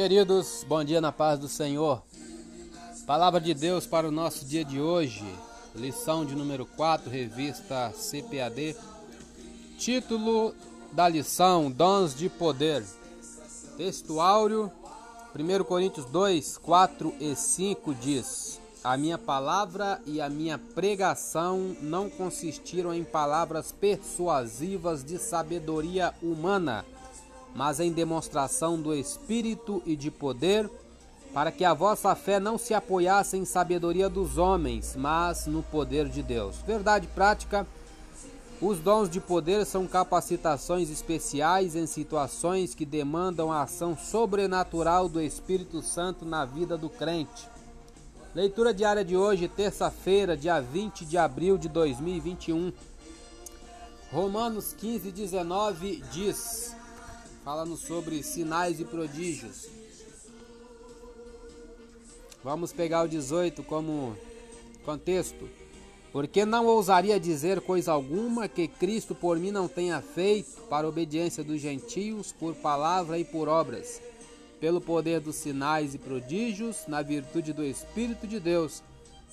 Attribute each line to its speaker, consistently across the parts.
Speaker 1: Queridos, bom dia na paz do Senhor. Palavra de Deus para o nosso dia de hoje. Lição de número 4, revista CPAD. Título da lição: Dons de Poder. Texto áureo, 1 Coríntios 2, 4 e 5 diz: A minha palavra e a minha pregação não consistiram em palavras persuasivas de sabedoria humana mas em demonstração do Espírito e de poder, para que a vossa fé não se apoiasse em sabedoria dos homens, mas no poder de Deus. Verdade prática: os dons de poder são capacitações especiais em situações que demandam a ação sobrenatural do Espírito Santo na vida do crente. Leitura diária de hoje, terça-feira, dia 20 de abril de 2021. Romanos 15, 19 diz: falando sobre sinais e prodígios. Vamos pegar o 18 como contexto. Porque não ousaria dizer coisa alguma que Cristo por mim não tenha feito para a obediência dos gentios, por palavra e por obras, pelo poder dos sinais e prodígios, na virtude do Espírito de Deus,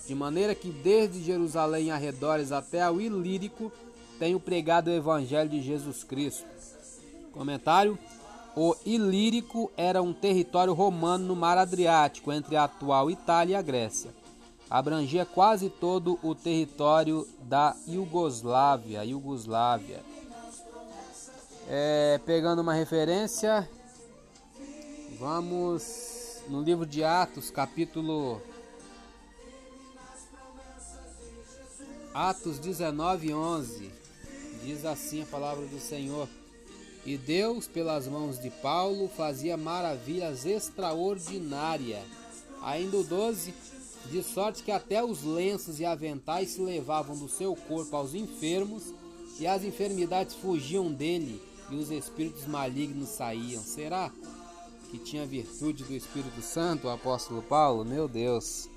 Speaker 1: de maneira que desde Jerusalém arredores até ao Ilírico tenho pregado o Evangelho de Jesus Cristo Comentário: O Ilírico era um território romano no mar Adriático, entre a atual Itália e a Grécia. Abrangia quase todo o território da Iugoslávia. Iugoslávia. É, pegando uma referência, vamos no livro de Atos, capítulo Atos 19, 11. Diz assim a palavra do Senhor. E Deus, pelas mãos de Paulo, fazia maravilhas extraordinárias. Ainda o 12, de sorte que até os lenços e aventais se levavam do seu corpo aos enfermos, e as enfermidades fugiam dele, e os espíritos malignos saíam. Será que tinha virtude do Espírito Santo, o apóstolo Paulo? Meu Deus.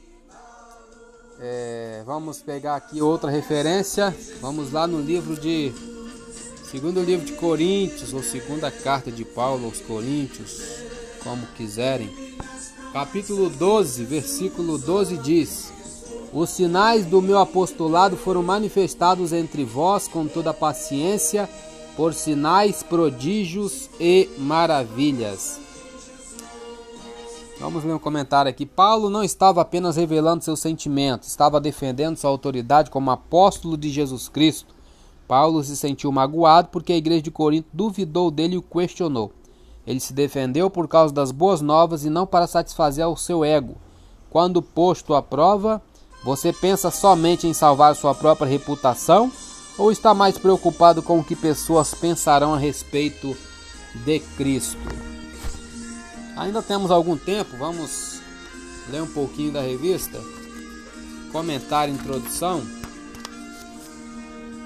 Speaker 1: É, vamos pegar aqui outra referência. Vamos lá no livro de Segundo livro de Coríntios, ou segunda carta de Paulo aos Coríntios, como quiserem. Capítulo 12, versículo 12 diz: Os sinais do meu apostolado foram manifestados entre vós com toda paciência, por sinais, prodígios e maravilhas. Vamos ler um comentário aqui. Paulo não estava apenas revelando seus sentimentos, estava defendendo sua autoridade como apóstolo de Jesus Cristo Paulo se sentiu magoado porque a igreja de Corinto duvidou dele e o questionou. Ele se defendeu por causa das boas novas e não para satisfazer o seu ego. Quando posto à prova, você pensa somente em salvar sua própria reputação ou está mais preocupado com o que pessoas pensarão a respeito de Cristo? Ainda temos algum tempo, vamos ler um pouquinho da revista. Comentário, introdução.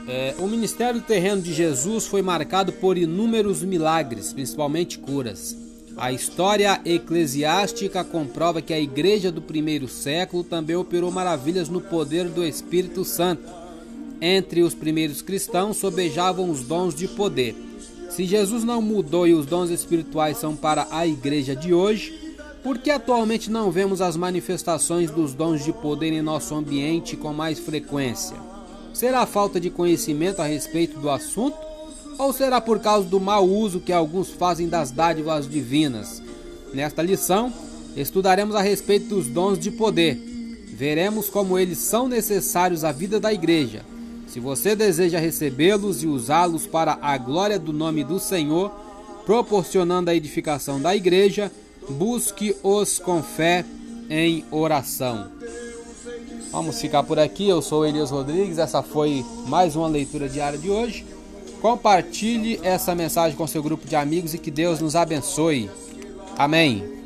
Speaker 1: É, o ministério terreno de Jesus foi marcado por inúmeros milagres, principalmente curas. A história eclesiástica comprova que a igreja do primeiro século também operou maravilhas no poder do Espírito Santo. Entre os primeiros cristãos sobejavam os dons de poder. Se Jesus não mudou e os dons espirituais são para a igreja de hoje, por que atualmente não vemos as manifestações dos dons de poder em nosso ambiente com mais frequência? Será falta de conhecimento a respeito do assunto? Ou será por causa do mau uso que alguns fazem das dádivas divinas? Nesta lição, estudaremos a respeito dos dons de poder. Veremos como eles são necessários à vida da igreja. Se você deseja recebê-los e usá-los para a glória do nome do Senhor, proporcionando a edificação da igreja, busque-os com fé em oração. Vamos ficar por aqui. Eu sou Elias Rodrigues. Essa foi mais uma leitura diária de hoje. Compartilhe essa mensagem com seu grupo de amigos e que Deus nos abençoe. Amém.